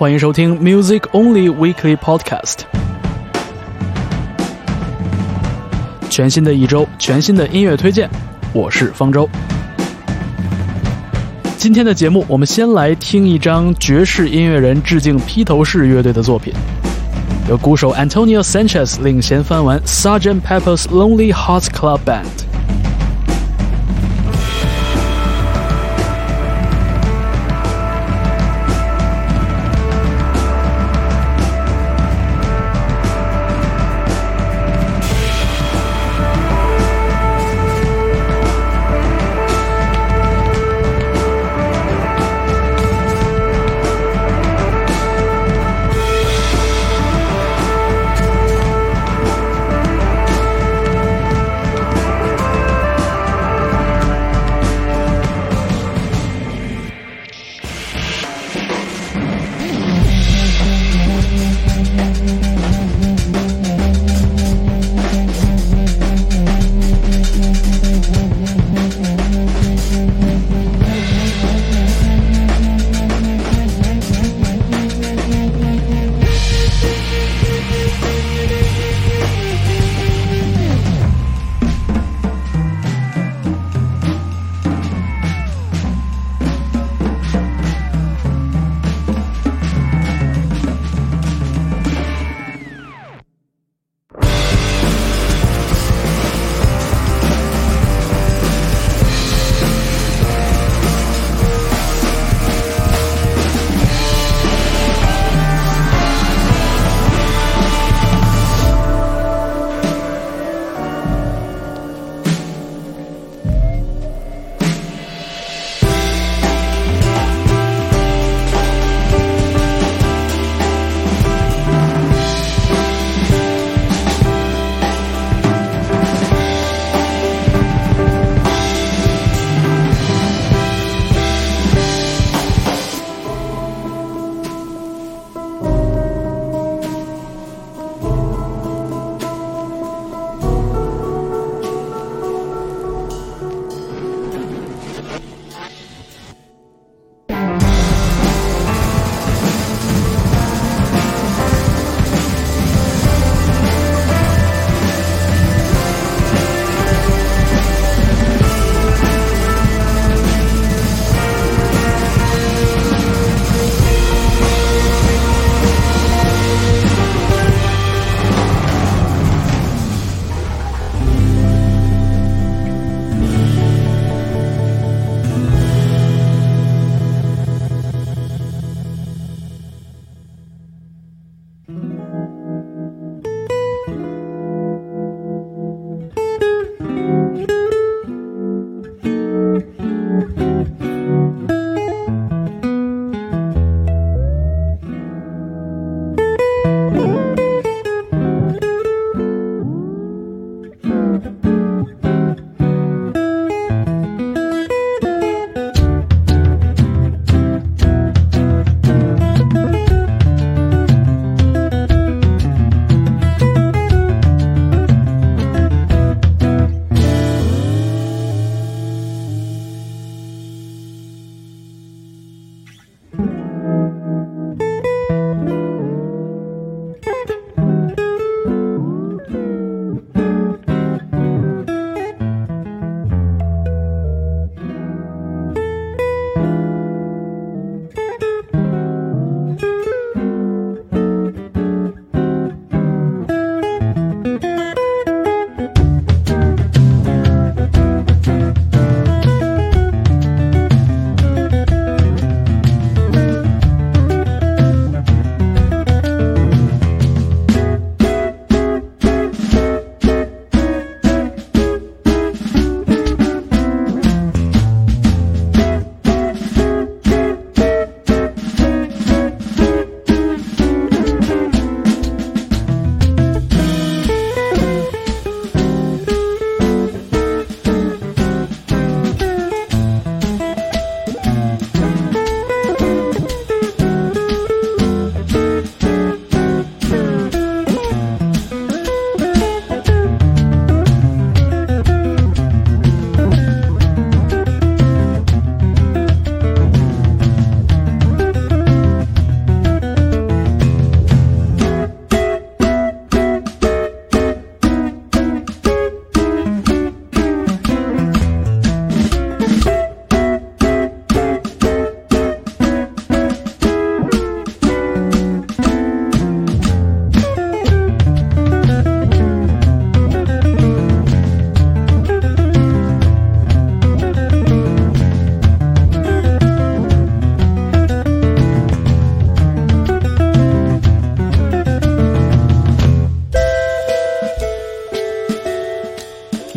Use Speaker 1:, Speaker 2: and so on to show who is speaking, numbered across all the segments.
Speaker 1: 欢迎收听 Music Only Weekly Podcast。全新的一周，全新的音乐推荐，我是方舟。今天的节目，我们先来听一张爵士音乐人致敬披头士乐队的作品，由鼓手 Antonio Sanchez 领衔翻完 Sergeant Pepper's Lonely Hearts Club Band。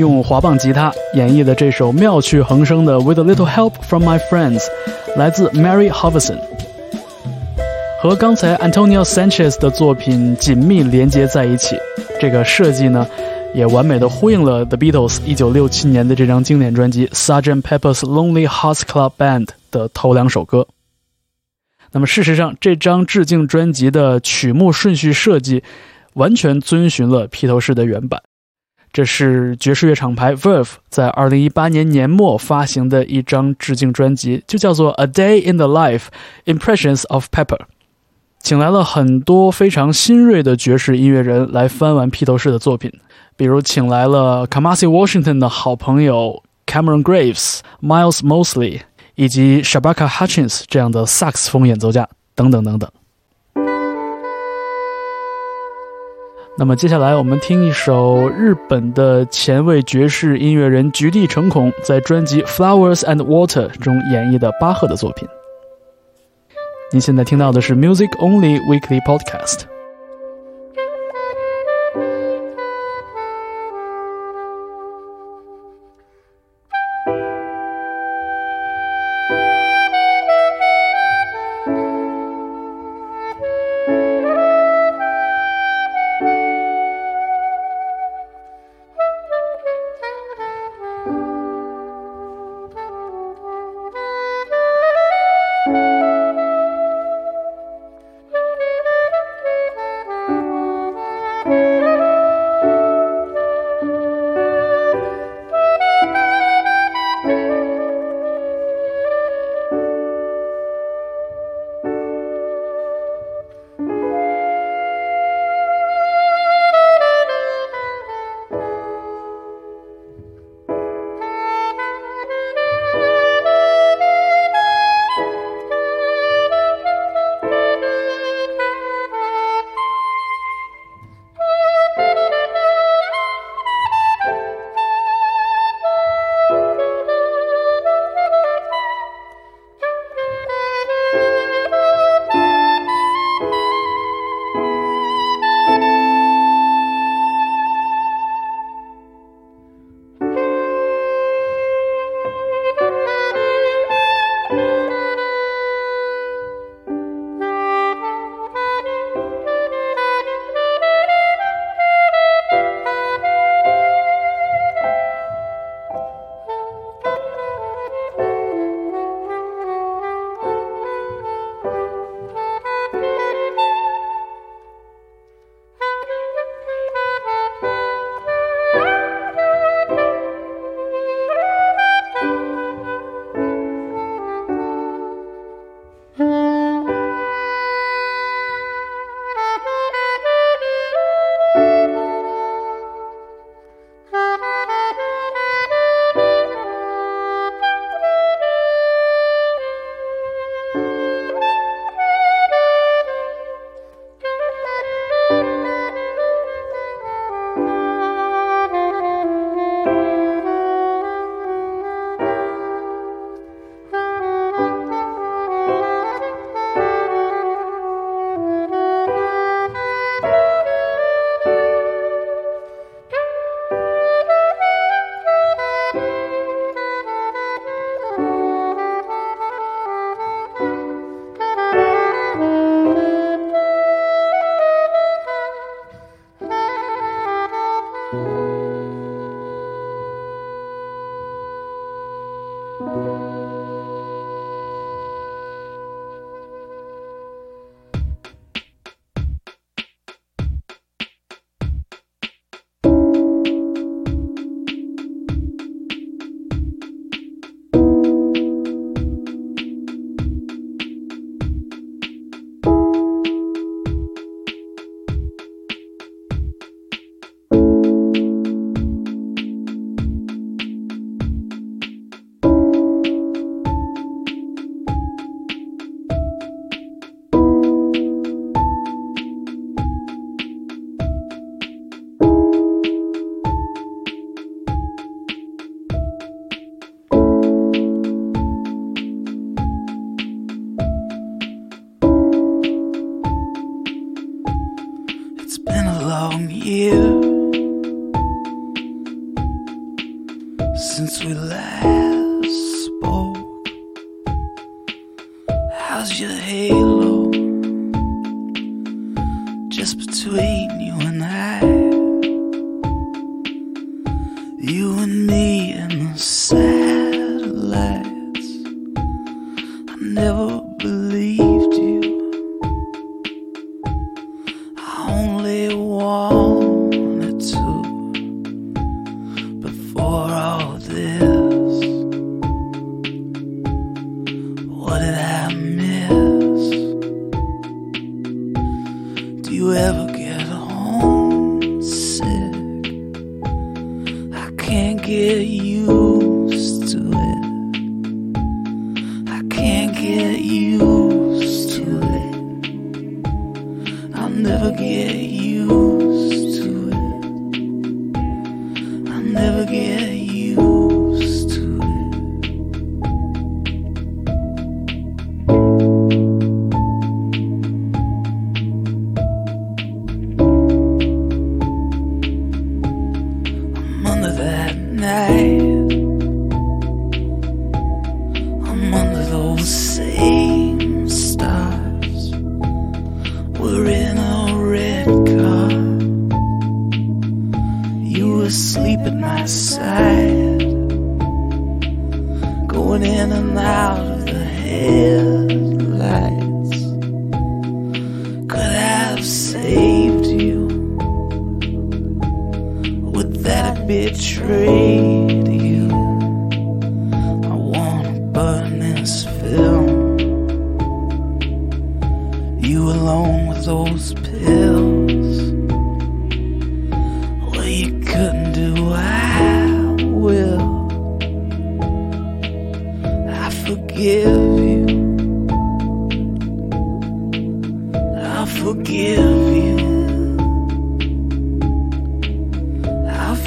Speaker 1: 用滑棒吉他演绎的这首妙趣横生的《With a Little Help from My Friends》，来自 Mary Hovison。和刚才 Antonio Sanchez 的作品紧密连接在一起，这个设计呢，也完美的呼应了 The Beatles 1967年的这张经典专辑《Sargent Pepper's Lonely Hearts Club Band》的头两首歌。那么，事实上，这张致敬专辑的曲目顺序设计完全遵循了披头士的原版。这是爵士乐厂牌 Verve 在2018年年末发行的一张致敬专辑，就叫做《A Day in the Life: Impressions of Pepper》，请来了很多非常新锐的爵士音乐人来翻完披头士的作品，比如请来了 Kamasi Washington 的好朋友 Cameron Graves、Miles Mosley。以及 Shabaka Hutchins 这样的萨克斯风演奏家等等等等。那么接下来我们听一首日本的前卫爵士音乐人菊地诚孔在专辑《Flowers and Water》中演绎的巴赫的作品。您现在听到的是 Music Only Weekly Podcast。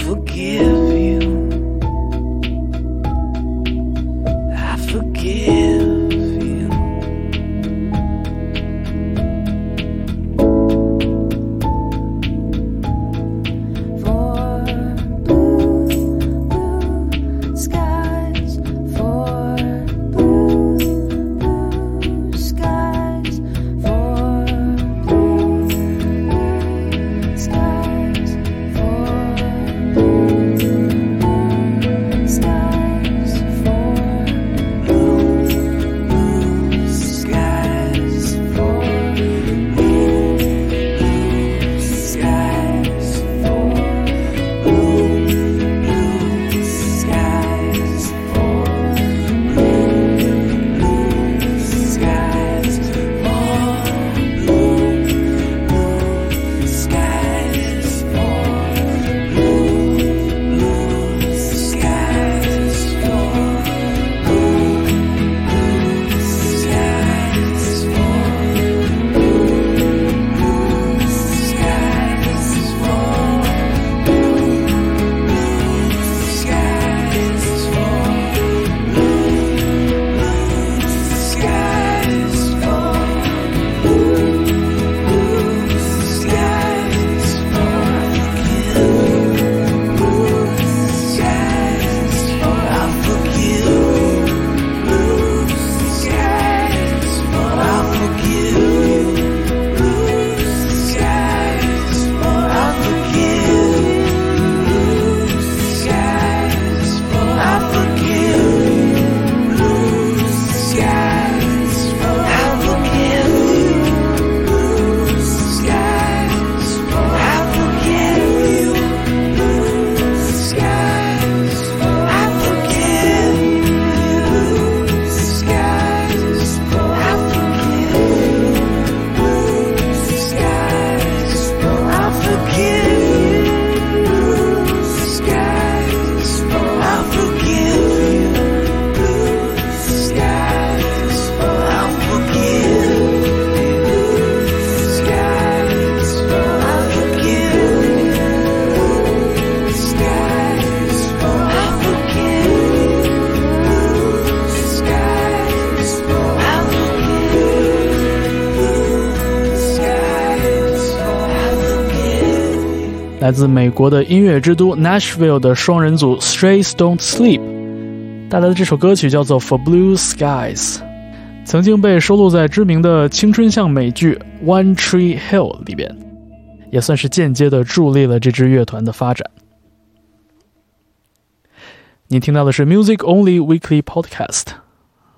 Speaker 2: Forgive you.
Speaker 1: 来自美国的音乐之都 Nashville 的双人组 Strays Don't Sleep 带来的这首歌曲叫做《For Blue Skies》，曾经被收录在知名的青春向美剧《One Tree Hill》里边，也算是间接的助力了这支乐团的发展。你听到的是 Music Only Weekly Podcast。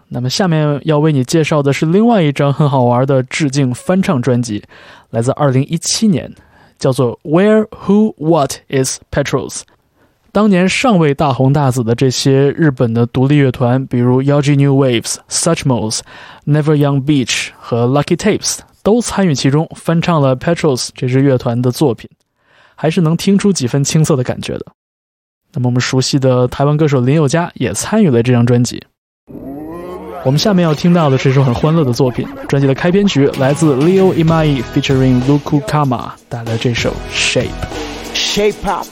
Speaker 1: 那么下面要为你介绍的是另外一张很好玩的致敬翻唱专辑，来自2017年。叫做 Where Who What Is Petros。当年尚未大红大紫的这些日本的独立乐团，比如 Yogi New Waves、Suchmos、Never Young Beach 和 Lucky Tapes，都参与其中，翻唱了 Petros 这支乐团的作品，还是能听出几分青涩的感觉的。那么我们熟悉的台湾歌手林宥嘉也参与了这张专辑。我们下面要听到的是一首很欢乐的作品，专辑的开篇曲来自 Leo Imai featuring Luku Kama 带来这首 Shape。
Speaker 3: Shape Pop.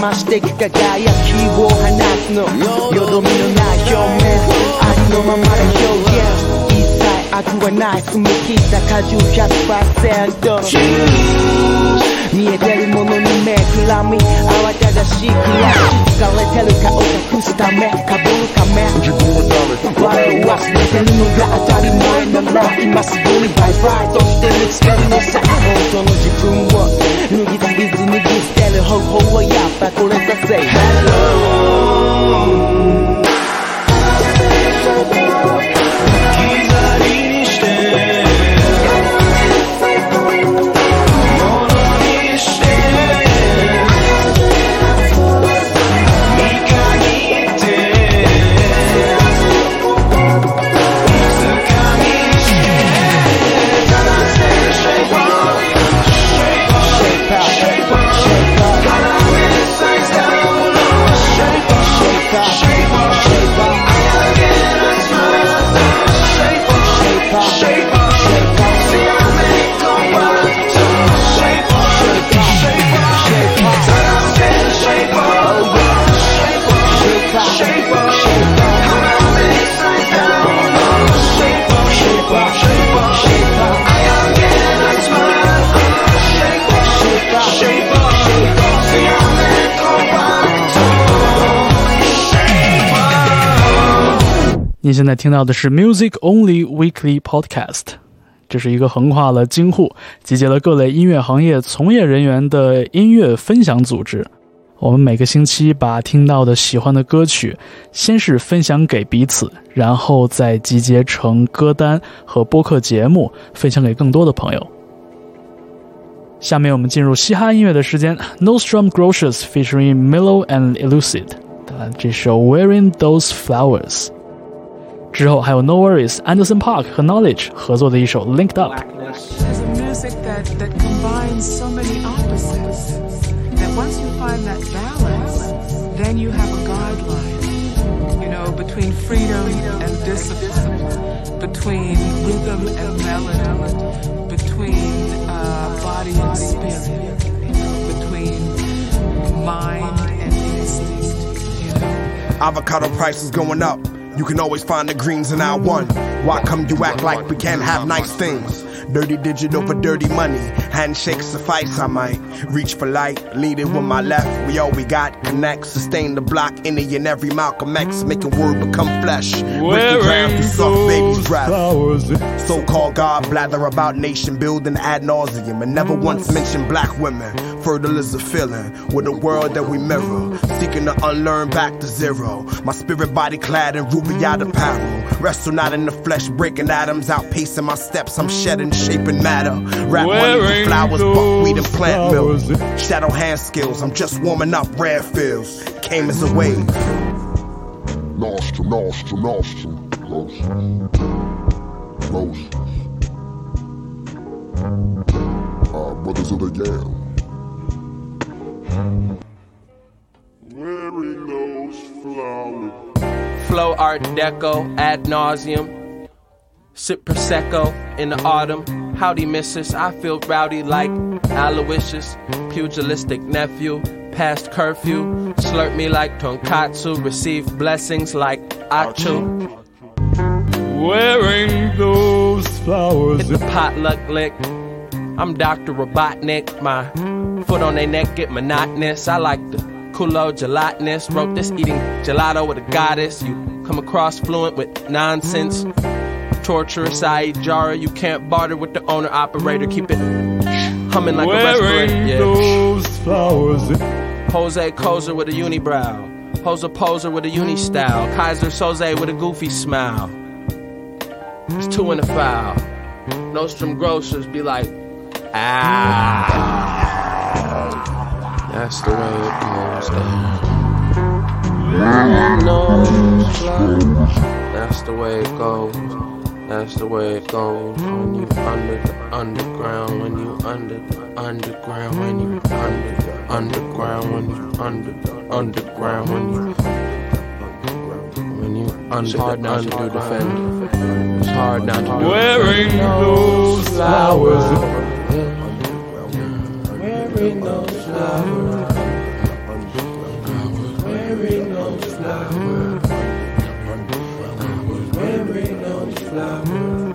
Speaker 4: まして
Speaker 3: 増してく輝きを放つの。澄み切った果汁100%見えてるものに目くらみ慌ただしい暮らし疲れてる顔隠すためかぶるため笑い忘れてるのが当たり前な。ら今すぐにバイバイとして見つけるのさ。本当の自分を脱ぎ足りず脱ぎ捨てる方法はやっぱこれさせ hello
Speaker 4: 刻
Speaker 1: 您现在听到的是 Music Only Weekly Podcast，这是一个横跨了京沪、集结了各类音乐行业从业人员的音乐分享组织。我们每个星期把听到的喜欢的歌曲，先是分享给彼此，然后再集结成歌单和播客节目，分享给更多的朋友。下面我们进入嘻哈音乐的时间，Nostrum Grotius featuring Milo and Elucid 这首 Wearing Those Flowers。之后还有 NxWorries、Anderson .Paak 和 Knxwledge 合作的一首 Linked Up。
Speaker 5: Then you have a guideline, you know, between freedom and discipline, between rhythm and melody, between uh, body and spirit, between mind and instinct. You know?
Speaker 6: Avocado prices going up. You can always find the greens in our one. Why come you act like we can't have nice things? Dirty digit over dirty money. Handshakes suffice, I might reach for light, lead it with my left. We all we got. Connect, sustain the block, any and every Malcolm X, making word become flesh. Through soft baby's breath. So called God blather about nation building ad nauseum and never once mention black women. Fertile is a feeling with a world that we mirror. Seeking to unlearn back to zero. My spirit body clad in ruby out apparel. Wrestle not in the flesh, breaking atoms, outpacing my steps. I'm shedding, shaping matter. Rap money with flowers, buckwheat, and plant milk. Shadow hand skills, I'm just warming up red fields. Came as a wave.
Speaker 7: Nostrum, nostrum, nostrum. Close. Close. Uh, brothers of the Yale. Wearing those flowers.
Speaker 8: Flow Art Deco ad nauseum. Sip Prosecco in the autumn. Howdy, missus. I feel rowdy like Aloysius. Pugilistic nephew. Past curfew. Slurp me like tonkatsu. Receive blessings like Achu.
Speaker 9: Wearing those flowers.
Speaker 8: Hit the potluck lick. I'm Dr. Robotnik. My foot on their neck get monotonous. I like the culo gelatinous. Wrote this eating gelato with a goddess. You come across fluent with nonsense. Torturous I Jara. You can't barter with the owner operator. Keep it humming like a respirator.
Speaker 9: Wearing
Speaker 8: Yeah.
Speaker 9: those flowers.
Speaker 8: Jose Kozer with a unibrow. Jose Poser with a uni style. Kaiser Soze with a goofy smile. It's two in a foul. Nostrum Grocers be like, ah. That's the way it goes down. Nostrum. That's the way it goes. That's the way it goes when you under the underground, when you under the underground, when you under the underground, when you under the underground, when you under ground when you under it's hard not to do defend. It's hard not to do
Speaker 9: Wearing those flowers.
Speaker 8: Wearing those flowers. Wearing those flowers. Those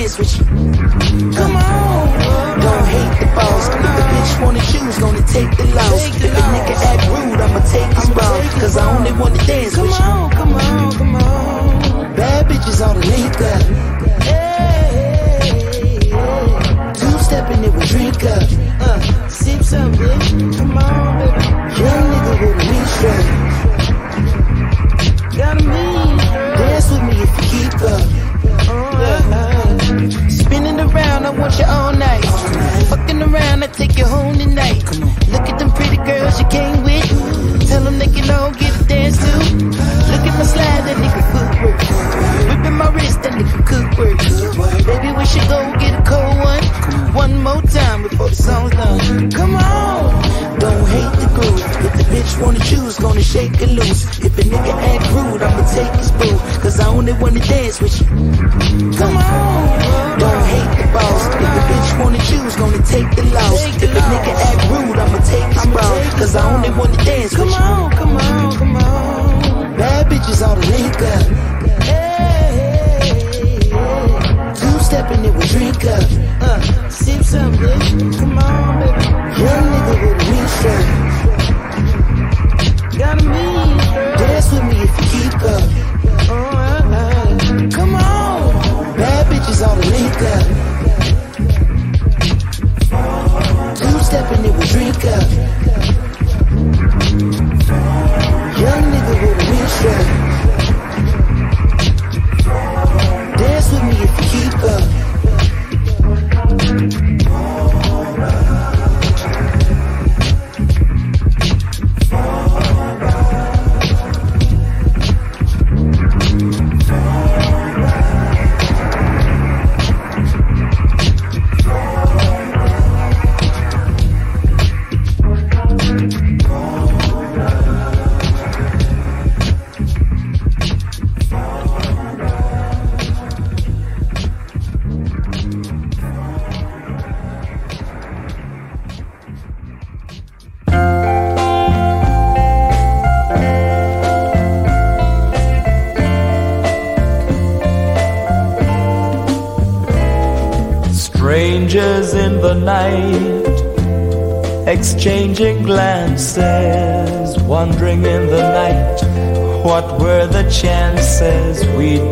Speaker 10: you. Come on. Don't hate the Bitch wanna choose, gonna shake
Speaker 11: and loose. If a nigga act rude, I'ma take his boo. Cause I only wanna dance with you. Come on, don't hate the boss. If the bitch wanna choose, gonna take the loss. If a nigga act rude, I'ma take his bra. Cause I only wanna dance with you. Come on, come on, come on. Bad bitches all the link up.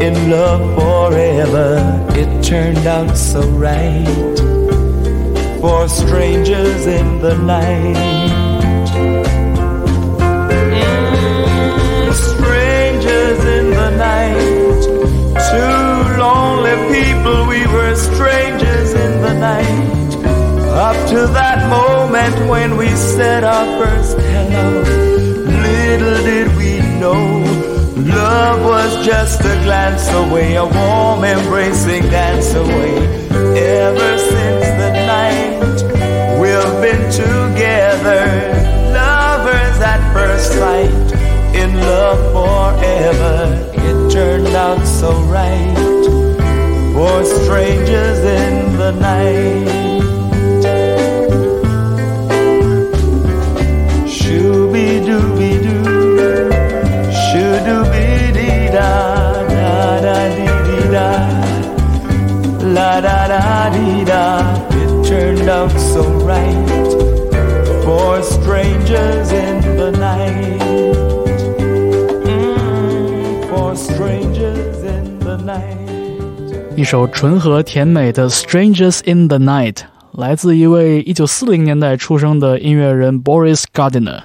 Speaker 12: in love forever. It turned out so right for strangers in the night. Strangers in the night, two lonely people, we were strangers in the night. Up to that moment when we said our first hello, little did we know. Love was just a glance away, a warm embracing dance away. Ever since the night, we've been together, lovers at first sight, in love forever. It turned out so right for strangers in the night. turned so right for strangers in the night. Mm, for strangers in the night.
Speaker 1: 一首纯和甜美的《Strangers in the Night》，来自一位1940年代出生的音乐人 Boris Gardiner。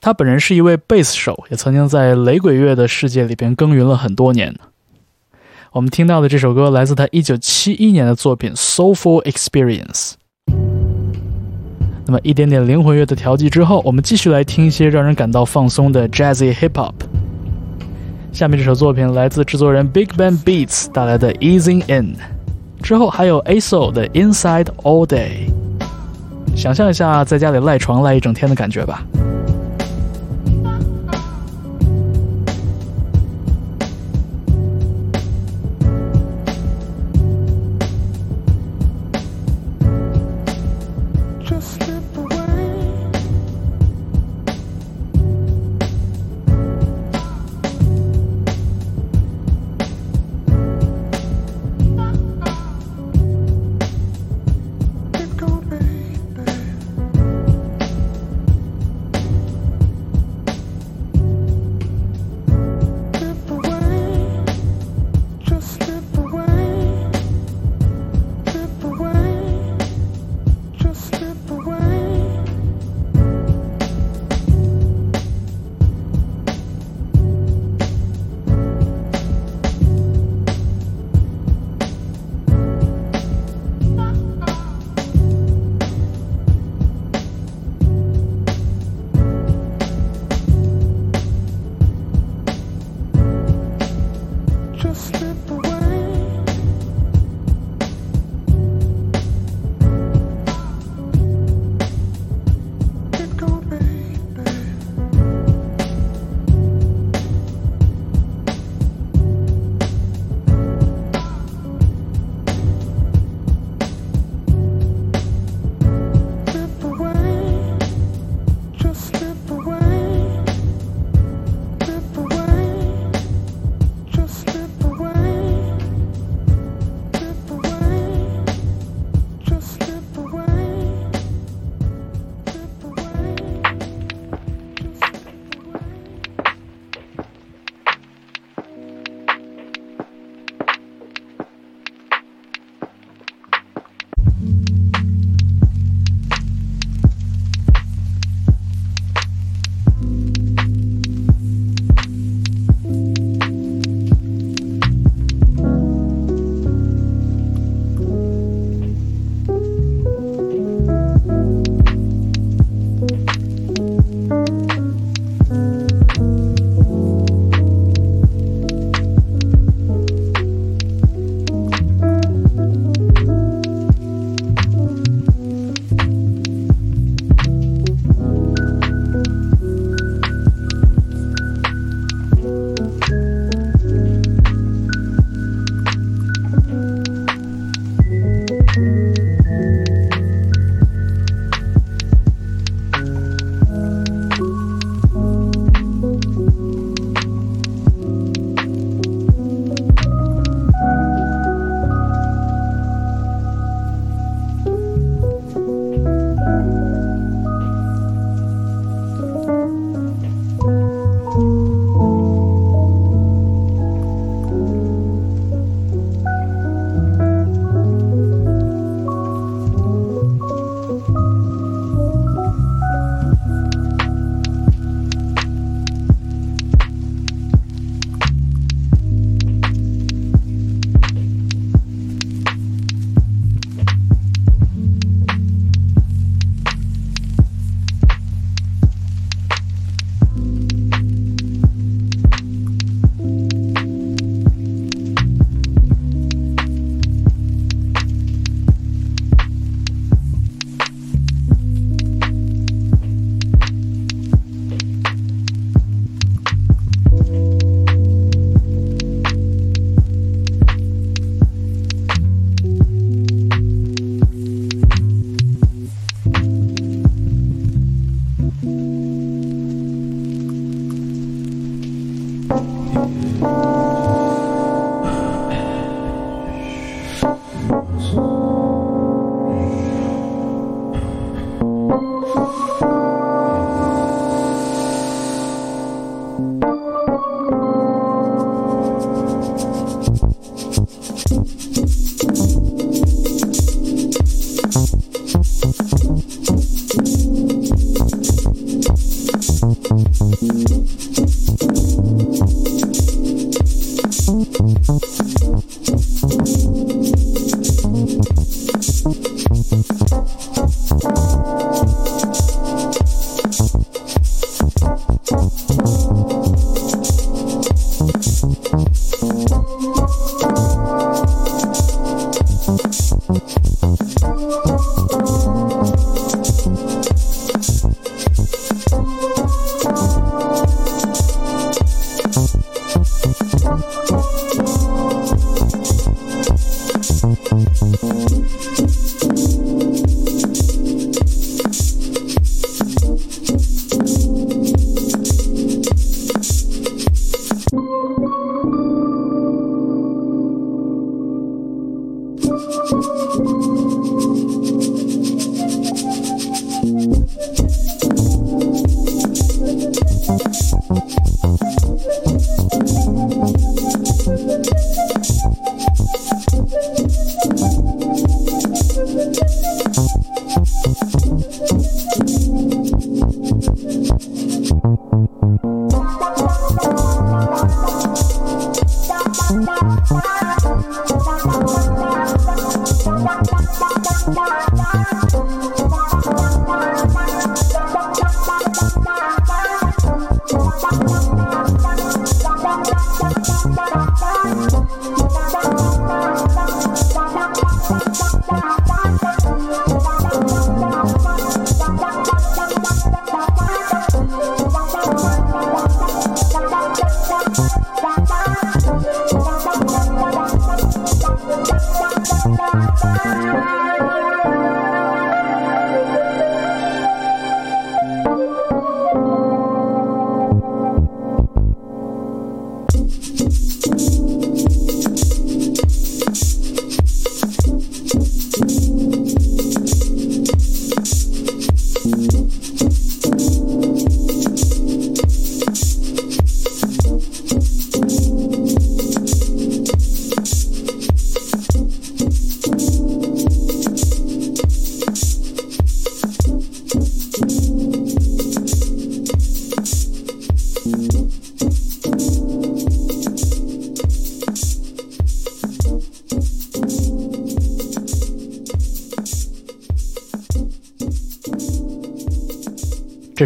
Speaker 1: 他本人是一位贝斯手，也曾经在雷鬼乐的世界里边耕耘了很多年。我们听到的这首歌来自他1971年的作品《Soulful Experience》。那么一点点灵魂乐的调剂之后，我们继续来听一些让人感到放松的 Jazzy Hip Hop。下面这首作品来自制作人 Big Bang Beats 带来的《Easing In》，之后还有 ASO 的《Inside All Day》。想象一下在家里赖床赖一整天的感觉吧。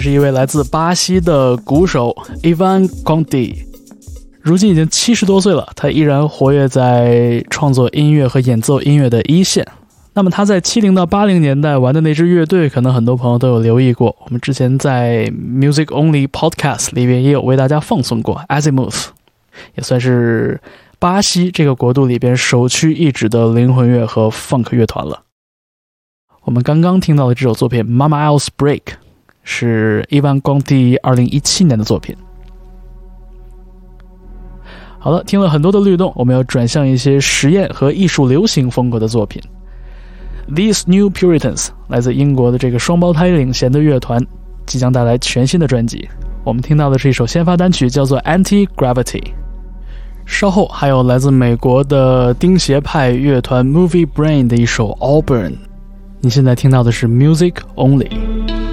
Speaker 1: 是一位来自巴西的鼓手 Ivan Conti，如今已经七十多岁了，他依然活跃在创作音乐和演奏音乐的一线。那么他在七零到八零年代玩的那支乐队，可能很多朋友都有留意过。我们之前在 Music Only Podcast 里边也有为大家放送过 Azimuth，也算是巴西这个国度里边首屈一指的灵魂乐和 funk 乐团了。我们刚刚听到的这首作品《Mama Else Break》是伊万光第二零一七年的作品。好了，听了很多的律动，我们要转向一些实验和艺术流行风格的作品。These New Puritans 来自英国的这个双胞胎领衔的乐团，即将带来全新的专辑。我们听到的是一首先发单曲，叫做《Anti Gravity》。稍后还有来自美国的钉鞋派乐团 Movie Brain 的一首《Auburn》。你现在听到的是 Music Only。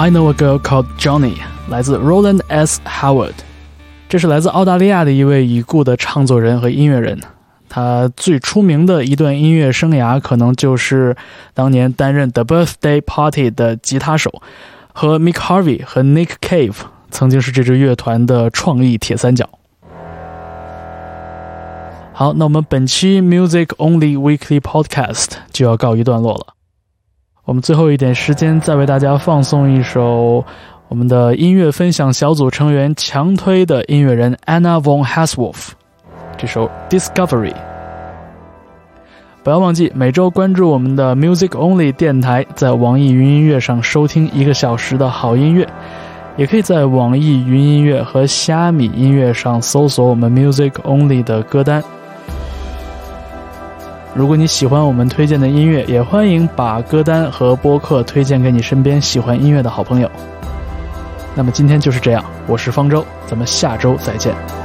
Speaker 1: I Know a Girl Called Johnny，来自 Roland S. Howard，这是来自澳大利亚的一位已故的唱作人和音乐人。他最出名的一段音乐生涯，可能就是当年担任 The Birthday Party 的吉他手，和 Mick Harvey 和 Nick Cave 曾经是这支乐团的创意铁三角。好，那我们本期 Music Only Weekly Podcast 就要告一段落了。我们最后一点时间，再为大家放送一首我们的音乐分享小组成员强推的音乐人 Anna von Haswolf 这首 Discovery。不要忘记每周关注我们的 Music Only 电台，在网易云音乐上收听一个小时的好音乐，也可以在网易云音乐和虾米音乐上搜索我们 Music Only 的歌单。如果你喜欢我们推荐的音乐，也欢迎把歌单和播客推荐给你身边喜欢音乐的好朋友。那么今天就是这样，我是方舟，咱们下周再见。